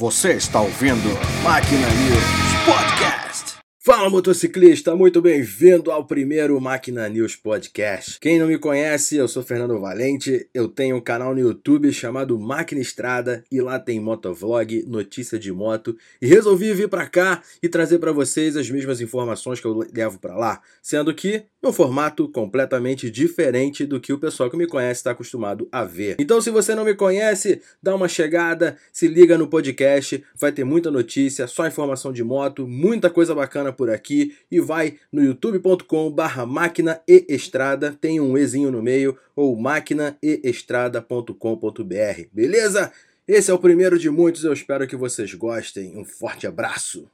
Você está ouvindo Máquina News Podcast. Fala motociclista, muito bem-vindo ao primeiro Máquina News Podcast. Quem não me conhece, eu sou Fernando Valente, eu tenho um canal no YouTube chamado Máquina Estrada e lá tem motovlog, notícia de moto e resolvi vir para cá e trazer para vocês as mesmas informações que eu levo para lá, sendo que um formato completamente diferente do que o pessoal que me conhece está acostumado a ver. Então, se você não me conhece, dá uma chegada, se liga no podcast, vai ter muita notícia, só informação de moto, muita coisa bacana por aqui e vai no youtube.com/barra máquina e estrada, tem um ezinho no meio ou máquinaeestrada.com.br, beleza? Esse é o primeiro de muitos, eu espero que vocês gostem. Um forte abraço.